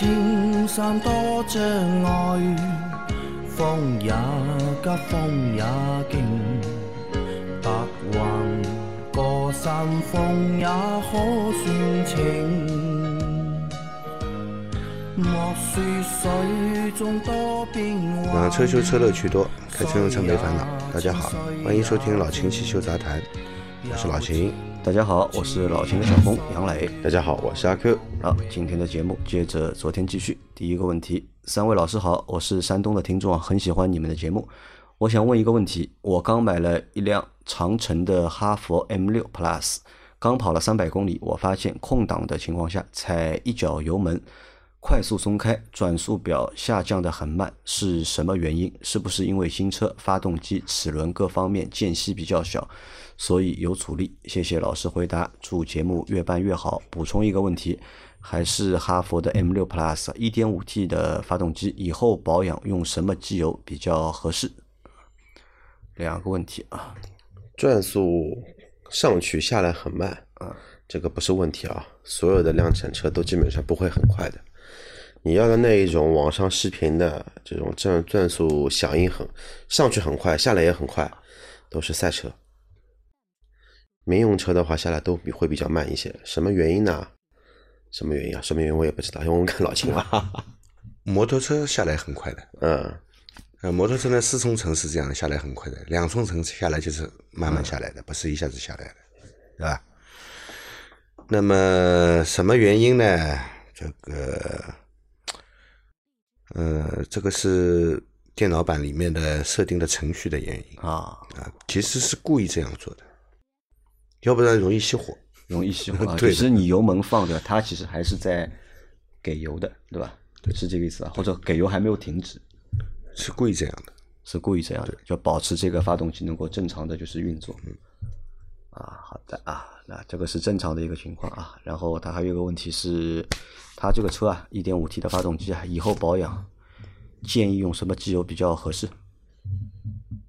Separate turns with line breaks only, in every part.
莫说青山多障碍，风也急，风也劲，白云过山峰也可算情。莫说水中多变幻，
让车修车乐趣多，开车用车没烦恼。大家好，欢迎收听老秦汽修杂谈，我是老秦。
大家好，我是老秦的小峰杨磊。
大家好，我是阿 Q。
好，今天的节目接着昨天继续。第一个问题，三位老师好，我是山东的听众啊，很喜欢你们的节目。我想问一个问题，我刚买了一辆长城的哈弗 M6 Plus，刚跑了三百公里，我发现空档的情况下踩一脚油门。快速松开，转速表下降的很慢，是什么原因？是不是因为新车发动机齿轮各方面间隙比较小，所以有阻力？谢谢老师回答，祝节目越办越好。补充一个问题，还是哈弗的 M 六 Plus 一点五 T 的发动机，以后保养用什么机油比较合适？两个问题啊，
转速上去下来很慢啊，这个不是问题啊，所有的量产车都基本上不会很快的。你要的那一种网上视频的这种转转速响应很上去很快，下来也很快，都是赛车。民用车的话下来都比会比较慢一些，什么原因呢？什么原因啊？什么原因我也不知道，因为我看老秦了。
摩托车下来很快的，
嗯，
呃，摩托车呢四冲程是这样下来很快的，两冲程下来就是慢慢下来的，不是一下子下来的，对吧？那么什么原因呢？这个。呃，这个是电脑版里面的设定的程序的原因
啊
啊，其实是故意这样做的，要不然容易熄火，
容易熄火。
对，
其实你油门放着，它其实还是在给油的，对吧？
对，
是这个意思啊，或者给油还没有停止，
是故意这样的，
是故意这样的，就保持这个发动机能够正常的就是运作。嗯，啊，好的啊，那这个是正常的一个情况啊。然后它还有一个问题是。它这个车啊，一点五 T 的发动机啊，以后保养建议用什么机油比较合适？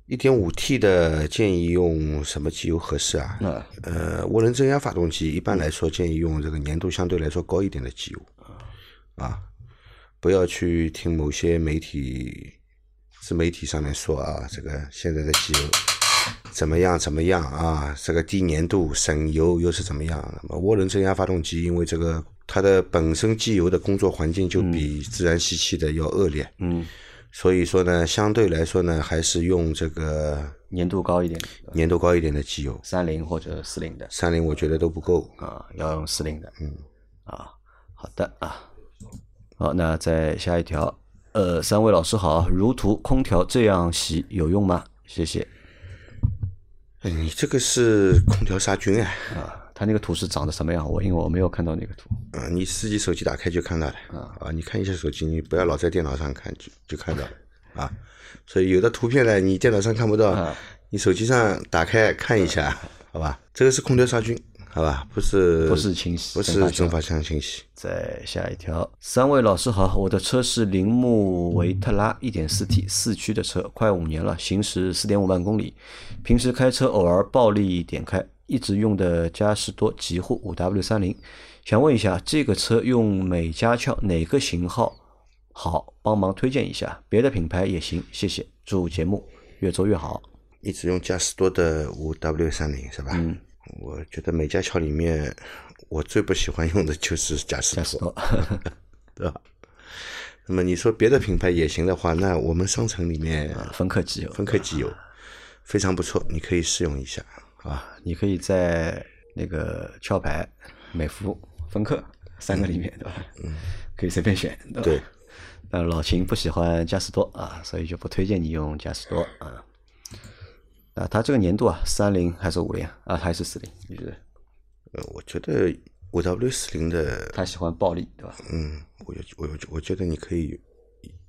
一点五 T 的建议用什么机油合适啊？呃，涡轮增压发动机一般来说建议用这个粘度相对来说高一点的机油啊，不要去听某些媒体自媒体上面说啊，这个现在的机油怎么样怎么样啊，这个低粘度省油又是怎么样？那么涡轮增压发动机因为这个。它的本身机油的工作环境就比自然吸气的要恶劣，
嗯，
所以说呢，相对来说呢，还是用这个
粘度高一点、
粘度高一点的机油，
三零或者四零的，
三零我觉得都不够。
啊，要用四零的，
嗯，
啊，好的啊，好，那再下一条，呃，三位老师好，如图空调这样洗有用吗？谢谢。
哎，你这个是空调杀菌
啊？啊。它那个图是长得什么样？我因为我没有看到那个图。
啊，你自己手机打开就看到了。啊啊，你看一下手机，你不要老在电脑上看，就就看到了。啊，所以有的图片呢，你电脑上看不到，你手机上打开看一下，好吧？这个是空调杀菌，好吧？不是
不是清洗，
不是蒸发箱清洗。
再下一条，三位老师好，我的车是铃木维特拉 1.4T 四驱的车，快五年了，行驶4.5万公里，平时开车偶尔暴力点开。一直用的嘉实多极护五 W 三零，想问一下，这个车用美加壳哪个型号好？帮忙推荐一下，别的品牌也行，谢谢。祝节目越做越好。
一直用嘉实多的五 W 三零是吧？
嗯，
我觉得美加桥里面，我最不喜欢用的就是嘉实
多，
对吧？那么你说别的品牌也行的话，那我们商城里面
芬克机油，
芬克机油非常不错，你可以试用一下。
啊，你可以在那个壳牌、美孚、芬克三个里面，对吧？
嗯，
可以随便选，对吧？
对。
但老秦不喜欢嘉实多啊，所以就不推荐你用嘉实多啊。啊，他这个粘度啊，三零还是五零啊？还是四零？你觉得？
呃，我觉得五 W 四零的，
他喜欢暴力，对吧？
嗯，我我我觉得你可以，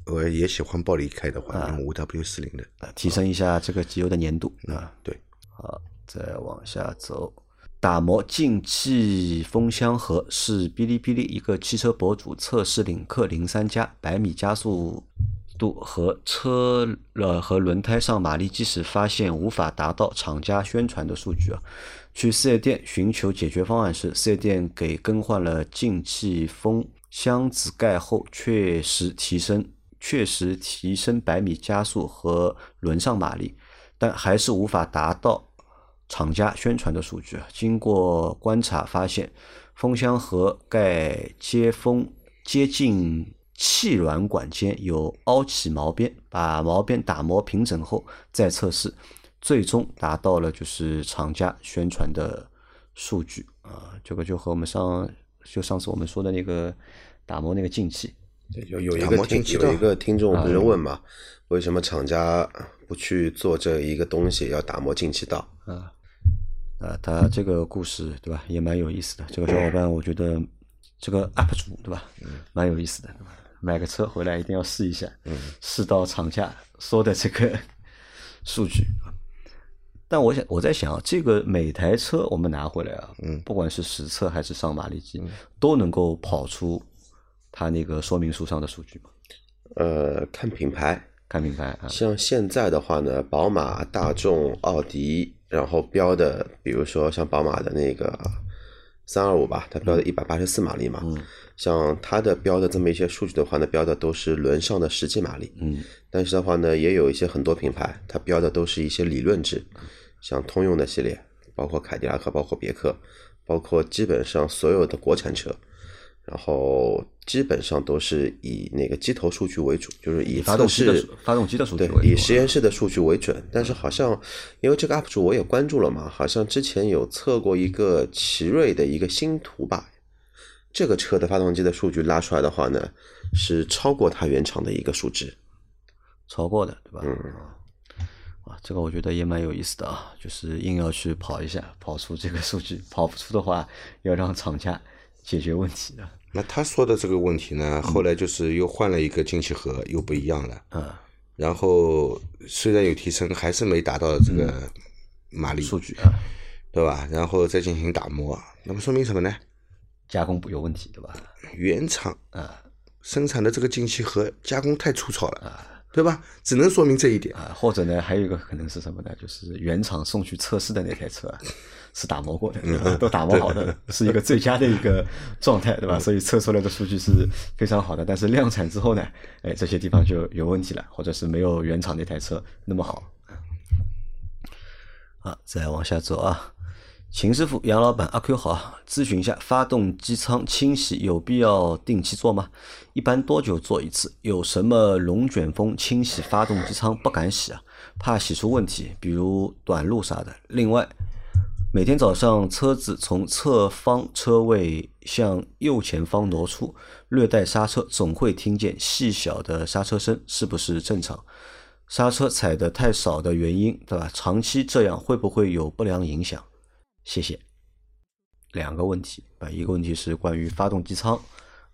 我也喜欢暴力开的话，用五 W 四零的，
提升一下这个机油的粘度
啊。对，
好。再往下走，打磨进气风箱盒是哔哩哔哩一个汽车博主测试领克零三加百米加速度和车了和轮胎上马力计时发现无法达到厂家宣传的数据啊。去四 S 店寻求解决方案时，四 S 店给更换了进气封箱子盖后，确实提升确实提升百米加速和轮上马力，但还是无法达到厂家宣传的数据啊。经过观察发现，风箱和盖接风接近气软管间有凹起毛边，把毛边打磨平整后再测试。最终达到了就是厂家宣传的数据啊，这个就和我们上就上次我们说的那个打磨那个进气，
有有一个听有一个听众不是问嘛，为什么厂家不去做这一个东西，要打磨进气道
啊？啊，他这个故事对吧，也蛮有意思的。这个小伙伴我觉得这个 UP 主对吧，蛮有意思的，买个车回来一定要试一下，嗯试到厂家说的这个数据。但我想，我在想啊，这个每台车我们拿回来啊，嗯，不管是实测还是上马力机，都能够跑出它那个说明书上的数据吗？
呃，看品牌，
看品牌啊。
像现在的话呢，宝马、大众、奥迪，然后标的，比如说像宝马的那个三二五吧，它标的一百八十四马力嘛，嗯，像它的标的这么一些数据的话呢，标的都是轮上的实际马力，嗯，但是的话呢，也有一些很多品牌，它标的都是一些理论值。像通用的系列，包括凯迪拉克，包括别克，包括基本上所有的国产车，然后基本上都是以那个机头数据为主，就是以
发动机的发动机的数据为，
对，以实验室的数据为准。但是好像因为这个 UP 主我也关注了嘛，好像之前有测过一个奇瑞的一个星途吧，这个车的发动机的数据拉出来的话呢，是超过它原厂的一个数值，
超过的，对吧？嗯。啊，这个我觉得也蛮有意思的啊，就是硬要去跑一下，跑出这个数据，跑不出的话，要让厂家解决问题的。
那他说的这个问题呢，后来就是又换了一个进气盒，又不一样了。嗯。然后虽然有提升，还是没达到这个马力
数据啊，
对吧？然后再进行打磨，那么说明什么呢？
加工有问题，对吧？
原厂啊生产的这个进气盒加工太粗糙了啊。对吧？只能说明这一点
啊，或者呢，还有一个可能是什么呢？就是原厂送去测试的那台车 是打磨过的，都打磨好的，是一个最佳的一个状态，对吧？所以测出来的数据是非常好的。但是量产之后呢，哎，这些地方就有问题了，或者是没有原厂那台车那么好。啊，再往下走啊。秦师傅、杨老板、阿 Q 好，咨询一下，发动机舱清洗有必要定期做吗？一般多久做一次？有什么龙卷风清洗发动机舱不敢洗啊？怕洗出问题，比如短路啥的。另外，每天早上车子从侧方车位向右前方挪出，略带刹车，总会听见细小的刹车声，是不是正常？刹车踩的太少的原因，对吧？长期这样会不会有不良影响？谢谢。两个问题啊，一个问题是关于发动机舱，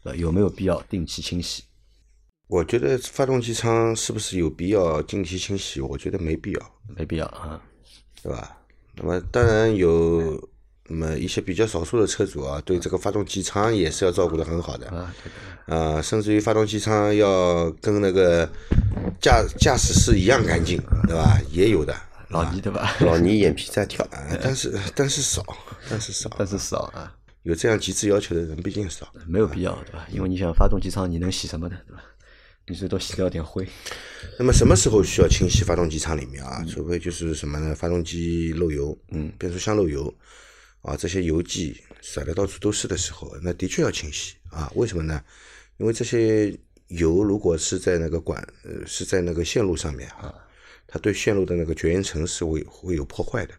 呃，有没有必要定期清洗？
我觉得发动机舱是不是有必要定期清洗？我觉得没必要，
没必要啊，
对吧？那么当然有那么一些比较少数的车主啊，对这个发动机舱也是要照顾的很好的啊，啊，甚至于发动机舱要跟那个驾驾驶室一样干净，对吧？也有的。
老倪对吧？
老倪眼皮在跳，
但是但是少，但是少，
但是少啊！
有这样极致要求的人毕竟少，
没有必要对吧？因为你想发动机舱，你能洗什么呢？对吧？你最多洗掉点灰。
那么什么时候需要清洗发动机舱里面啊？除非就是什么呢？发动机漏油，嗯，变速箱漏油啊，这些油迹甩的到处都是的时候，那的确要清洗啊。为什么呢？因为这些油如果是在那个管，呃，是在那个线路上面啊。它对线路的那个绝缘层是会会有破坏的，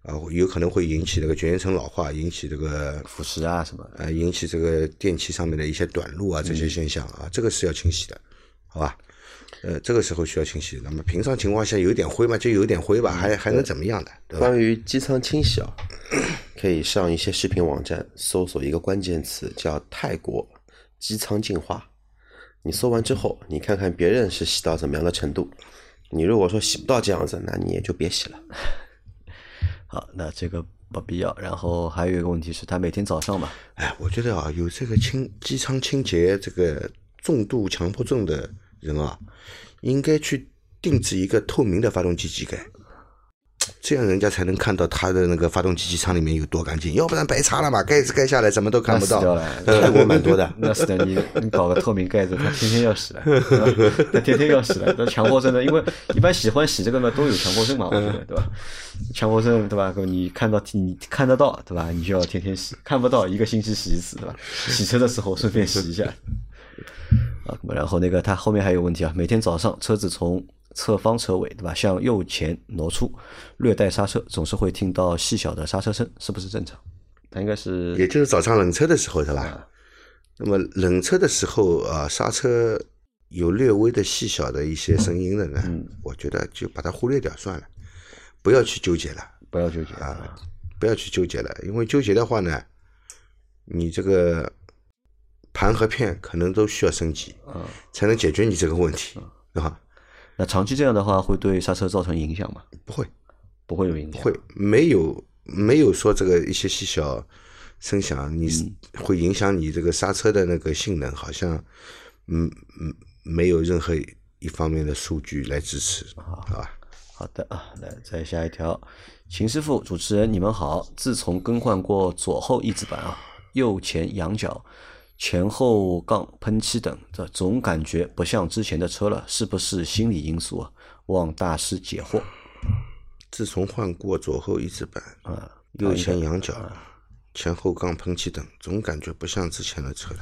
啊，有可能会引起这个绝缘层老化，引起这个
腐蚀啊什么，
啊，引起这个电器上面的一些短路啊这些现象啊，这个是要清洗的，好吧？呃，这个时候需要清洗。那么平常情况下有点灰嘛，就有点灰吧，还还能怎么样的？
关于机舱清洗啊，可以上一些视频网站搜索一个关键词叫泰国机舱净化，你搜完之后，你看看别人是洗到怎么样的程度。你如果说洗不到这样子，那你也就别洗了。
好，那这个不必要。然后还有一个问题是，他每天早上嘛，
哎，我觉得啊，有这个清机舱清洁这个重度强迫症的人啊，应该去定制一个透明的发动机机盖，这样人家才能看到他的那个发动机机舱里面有多干净，要不然白擦了嘛，盖子盖下来什么都看不到。
泰国蛮多的，
那是的，你 你搞个透明盖子，他天天要洗了，他天天要洗了，那强迫症的，因为一般喜欢洗这个嘛，都有强迫症嘛，我觉得对吧？强迫症对吧？你看到你看得到对吧？你就要天天洗，看不到一个星期洗一次对吧？洗车的时候顺便洗一下。啊，然后那个它后面还有问题啊，每天早上车子从侧方车尾对吧，向右前挪出，略带刹车，总是会听到细小的刹车声，是不是正常？它应该是，
也就是早上冷车的时候是吧？那么冷车的时候啊，刹车有略微的细小的一些声音的呢，我觉得就把它忽略掉算了，不要去纠结了，
不要纠结
啊，不要去纠结了，因为纠结的话呢，你这个盘和片可能都需要升级，嗯，才能解决你这个问题，对吧？
那长期这样的话，会对刹车造成影响吗？
不会，
不会有影
响。会没有没有说这个一些细小声响，你会影响你这个刹车的那个性能？好像嗯嗯，没有任何一方面的数据来支持，好吧？
好的啊，来再下一条，秦师傅，主持人你们好。自从更换过左后翼子板啊，右前仰角。前后杠喷漆等，这总感觉不像之前的车了，是不是心理因素啊？望大师解惑。
自从换过左后翼子板，啊，右前仰角，前后杠喷漆等，总感觉不像之前的车了。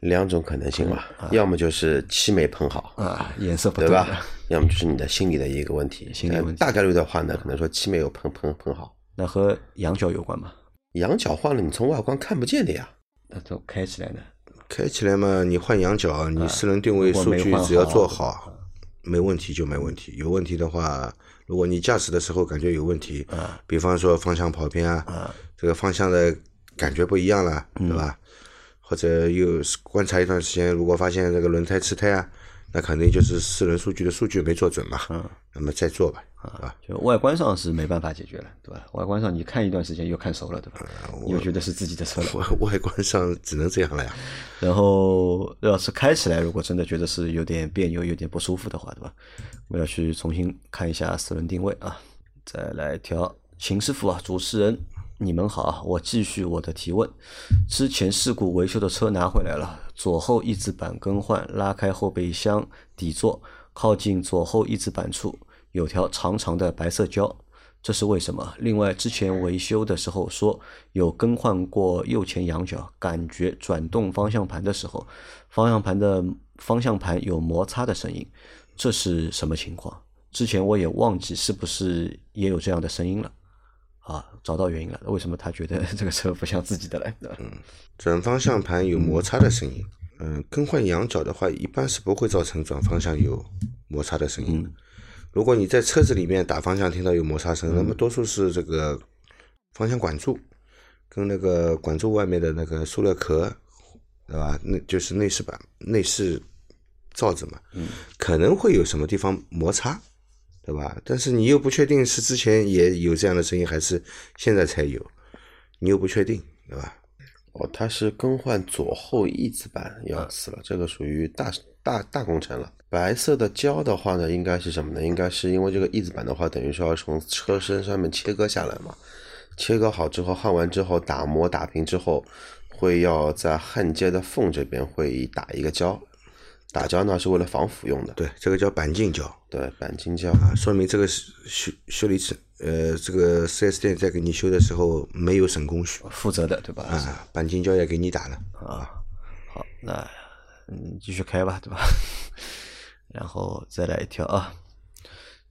两种可能性吧，要么就是漆没喷好
啊，颜色不
对吧？要么就是你的心理的一个问题。
心理问题。
大概率的话呢，可能说漆没有喷喷喷好。
那和仰角有关吗？
仰角换了，你从外观看不见的呀。
那都开起来呢？
开起来嘛，你换仰角，你四轮定位数据只要做好，没问题就没问题。有问题的话，如果你驾驶的时候感觉有问题，比方说方向跑偏啊，这个方向的感觉不一样了，对吧？或者又观察一段时间，如果发现这个轮胎吃胎啊。那肯定就是四轮数据的数据没做准嘛，嗯，那么再做吧，啊，
就外观上是没办法解决了，对吧？外观上你看一段时间又看熟了，对吧？又觉得是自己的车了，
外观上只能这样了呀。
然后要是开起来，如果真的觉得是有点别扭、有点不舒服的话，对吧？我要去重新看一下四轮定位啊，再来调。秦师傅啊，主持人。你们好，我继续我的提问。之前事故维修的车拿回来了，左后翼子板更换，拉开后备箱底座，靠近左后翼子板处有条长长的白色胶，这是为什么？另外，之前维修的时候说有更换过右前仰角，感觉转动方向盘的时候，方向盘的方向盘有摩擦的声音，这是什么情况？之前我也忘记是不是也有这样的声音了。啊，找到原因了，为什么他觉得 这个车不像自己的嘞？
嗯，转方向盘有摩擦的声音。嗯，更换仰角的话，一般是不会造成转方向有摩擦的声音的。如果你在车子里面打方向听到有摩擦声，那么多数是这个方向管柱跟那个管柱外面的那个塑料壳，对吧？那就是内饰板、内饰罩子嘛。嗯，可能会有什么地方摩擦。对吧？但是你又不确定是之前也有这样的声音，还是现在才有，你又不确定，对吧？
哦，它是更换左后翼子板要死了，这个属于大大大工程了。白色的胶的话呢，应该是什么呢？应该是因为这个翼子板的话，等于说要从车身上面切割下来嘛，切割好之后焊完之后打磨打平之后，会要在焊接的缝这边会打一个胶。打胶呢是为了防腐用的，
对，这个叫钣金胶，
对，钣金胶
啊，说明这个修修理厂，呃，这个四 S 店在给你修的时候没有省工序，
负责的，对吧？
啊，钣金胶也给你打了
啊。好，那嗯，继续开吧，对吧？然后再来一条啊。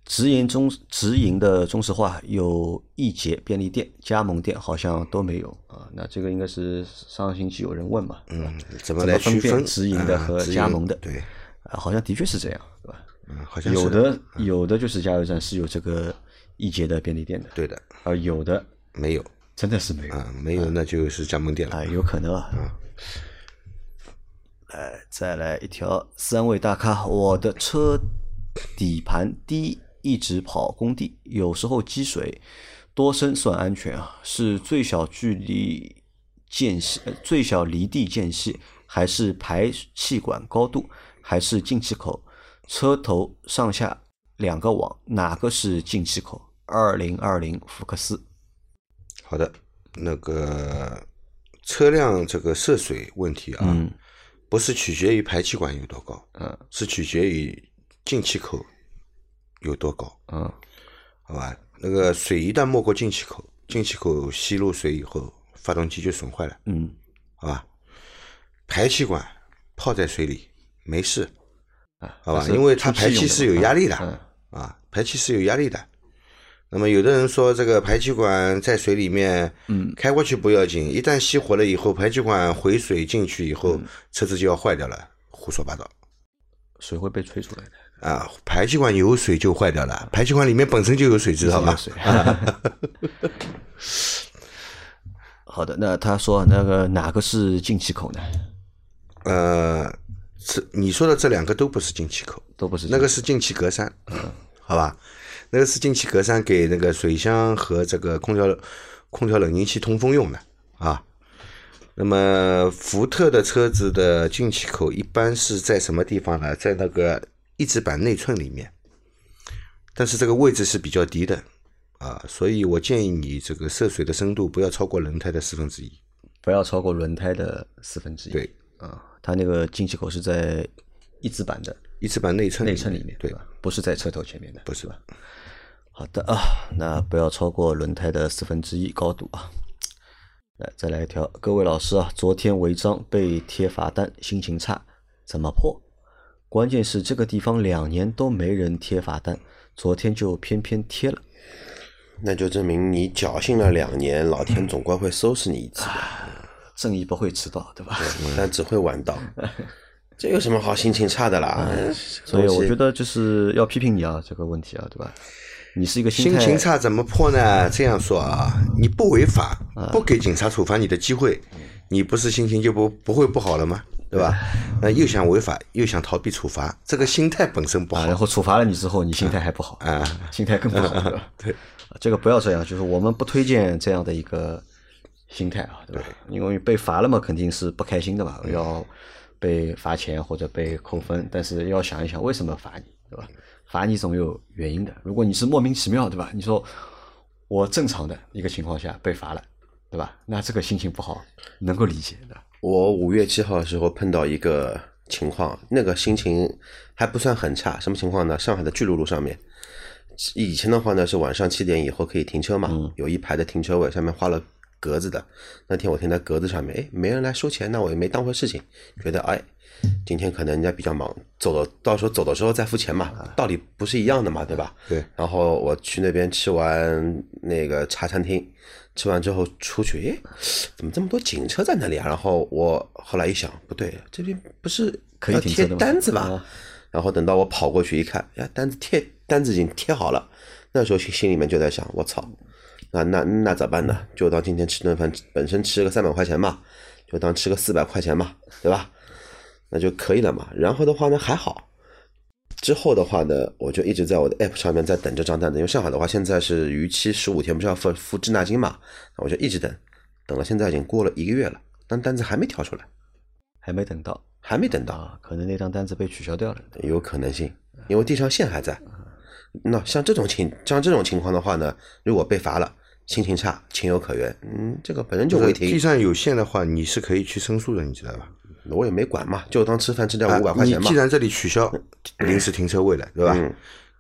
直营中直营的中石化有易捷便利店，加盟店好像都没有啊。那这个应该是上个星期有人问嘛？
嗯，
怎
么来区
分辨直营的和加盟的？
对，
啊，好像的确是这样，对吧？
嗯，好像
有的有的就是加油站是有这个易捷的便利店的，
对的。
啊有的
没有，
真的是没有
啊，没有那就是加盟店了
啊，有可能啊。来，再来一条，三位大咖，我的车底盘低。一直跑工地，有时候积水，多深算安全啊？是最小距离间隙，最小离地间隙，还是排气管高度，还是进气口？车头上下两个网，哪个是进气口？二零二零福克斯。
好的，那个车辆这个涉水问题啊，不是取决于排气管有多高，嗯，是取决于进气口有多高，嗯，好吧，那个水一旦没过进气口，进气口吸入水以后，发动机就损坏了，嗯，好吧，排气管泡在水里没事，啊，好吧，因为它排气是有压力的，啊，排气是有压力的。那么有的人说这个排气管在水里面，嗯，开过去不要紧，一旦熄火了以后，排气管回水进去以后，车子就要坏掉了，胡说八道，
水会被吹出来的
啊，排气管有水就坏掉了，排气管里面本身就有水，知道吧？
好的，那他说那个哪个是进气口呢？
呃，这你说的这两个都不是进气口，
都不是，
那个是进气格栅，嗯，好吧。那个是进气格栅给那个水箱和这个空调空调冷凝器通风用的啊。那么福特的车子的进气口一般是在什么地方呢？在那个翼子板内衬里面，但是这个位置是比较低的啊，所以我建议你这个涉水的深度不要超过轮胎的四分之一，
不要超过轮胎的四分之一。
对
啊，它那个进气口是在翼子板的
翼子板内衬
内衬里面，
对
吧？不是在车头前面的，
不是
吧？好的啊，那不要超过轮胎的四分之一高度啊。来，再来一条，各位老师啊，昨天违章被贴罚单，心情差，怎么破？关键是这个地方两年都没人贴罚单，昨天就偏偏贴了。
那就证明你侥幸了两年，老天总归会收拾你一次的。
正义不会迟到，对吧？
但只会晚到。这有什么好心情差的啦？
所以我觉得就是要批评你啊，这个问题啊，对吧？你是一个
心情差怎么破呢？这样说啊，你不违法，不给警察处罚你的机会，你不是心情就不不会不好了吗？对吧？那又想违法，又想逃避处罚，这个心态本身不好。
然后处罚了你之后，你心态还不好啊，心态更不好，对吧？
对，
这个不要这样，就是我们不推荐这样的一个心态啊，对吧？因为被罚了嘛，肯定是不开心的嘛，要被罚钱或者被扣分，但是要想一想为什么罚你，对吧？罚你总有原因的。如果你是莫名其妙，对吧？你说我正常的一个情况下被罚了，对吧？那这个心情不好，能够理解的。
我五月七号的时候碰到一个情况，那个心情还不算很差。什么情况呢？上海的巨鹿路上面，以前的话呢是晚上七点以后可以停车嘛，有一排的停车位，上面画了格子的。那天我停在格子上面，哎，没人来收钱，那我也没当回事情，觉得哎。今天可能人家比较忙，走了到时候走的时候再付钱嘛，道理不是一样的嘛，对吧？
对。
然后我去那边吃完那个茶餐厅，吃完之后出去，哎，怎么这么多警车在那里啊？然后我后来一想，不对，这边不是
可以
贴单子吧？然后等到我跑过去一看，呀，单子贴单子已经贴好了。那时候心心里面就在想，我操，那那那咋办呢？就当今天吃顿饭，本身吃个三百块钱嘛，就当吃个四百块钱嘛，对吧？那就可以了嘛。然后的话呢，还好。之后的话呢，我就一直在我的 app 上面在等这张单子。因为上海的话，现在是逾期十五天，不是要付付滞纳金嘛？我就一直等，等了现在已经过了一个月了，但单子还没跳出来，
还没等到，
还没等到，
可能那张单子被取消掉了，
有可能性，因为地上线还在。那像这种情，像这种情况的话呢，如果被罚了，心情差，情有可原。嗯，这个本身就会停。
地上有线的话，你是可以去申诉的，你知道吧？
我也没管嘛，就当吃饭吃掉五百块钱嘛。
你既然这里取消临时停车位了，对吧？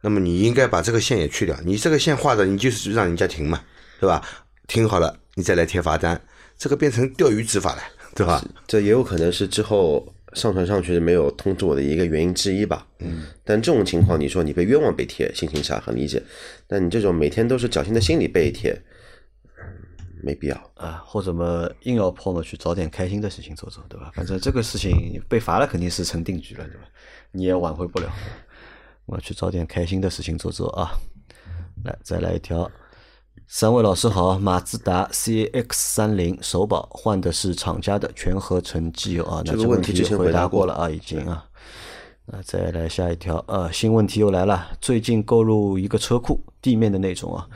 那么你应该把这个线也去掉。你这个线画的，你就是让人家停嘛，对吧？停好了，你再来贴罚单，这个变成钓鱼执法了，对吧？
这也有可能是之后上传上去没有通知我的一个原因之一吧。嗯。但这种情况，你说你被冤枉被贴，心情差很理解。但你这种每天都是侥幸的心理被贴。没必要
啊，或者么硬要碰嘛，去找点开心的事情做做，对吧？反正这个事情被罚了肯定是成定局了，对吧？你也挽回不了。我去找点开心的事情做做啊！来，再来一条。三位老师好，马自达 CX 三零首保换的是厂家的全合成机油啊，那这个
问题之前
回
答
过了啊，已经啊。那再来下一条啊，新问题又来了。最近购入一个车库，地面的那种啊，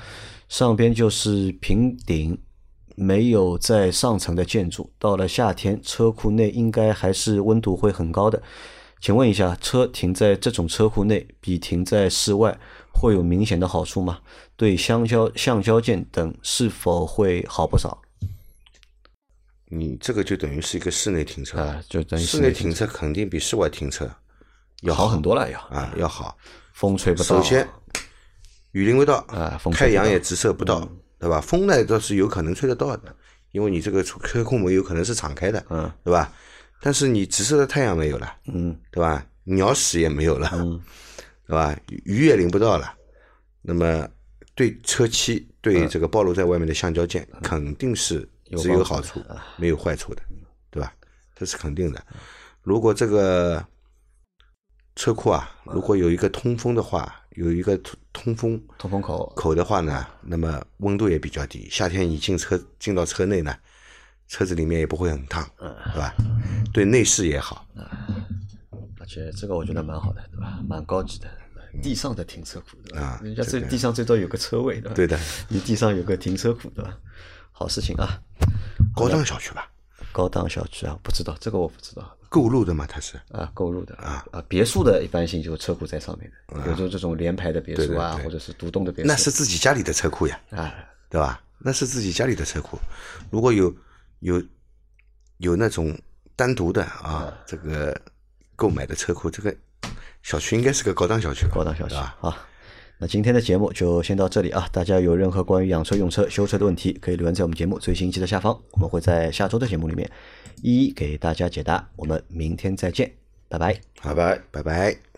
上边就是平顶。没有在上层的建筑，到了夏天，车库内应该还是温度会很高的。请问一下，车停在这种车库内比停在室外会有明显的好处吗？对橡胶橡胶件等是否会好不少？
你这个就等于是一个室内停车
啊，就等于
室内停车肯定比室外停车要
好很多了，要
啊要好，
风吹不到。
首先，雨淋不到
啊，风
太阳也直射不到，对吧？风呢倒是有可能吹得到的，因为你这个车库门有可能是敞开的，
嗯，
对吧？但是你直射的太阳没有了，
嗯，
对吧？鸟屎也没有了，
嗯，
对吧？雨也淋不到了，那么对车漆对这个暴露在外面的橡胶件肯定是。只有好处，没有坏处的，对吧？这是肯定的。如果这个车库啊，如果有一个通风的话，有一个通通风
通风口
口的话呢，那么温度也比较低。夏天你进车进到车内呢，车子里面也不会很烫，对吧？对内饰也好。
而且这个我觉得蛮好的，对吧？蛮高级的，地上的停车库，对吧？人家
这
地上最多有个车位，对吧？
对的，
你地上有个停车库，对吧？好事情啊，
高档小区吧？
高档小区啊，不知道这个我不知道。
购入的嘛，它是。
啊，购入的啊。啊，别墅的一般性就是车库在上面的，有种这种联排的别墅啊，或者是独栋的别墅，
那是自己家里的车库呀，
啊，
对吧？那是自己家里的车库，如果有有有那种单独的啊，这个购买的车库，这个小区应该是个高档小区，
高档小区啊。那今天的节目就先到这里啊！大家有任何关于养车、用车、修车的问题，可以留言在我们节目最新一期的下方，我们会在下周的节目里面一一给大家解答。我们明天再见，拜拜，
拜拜，拜拜。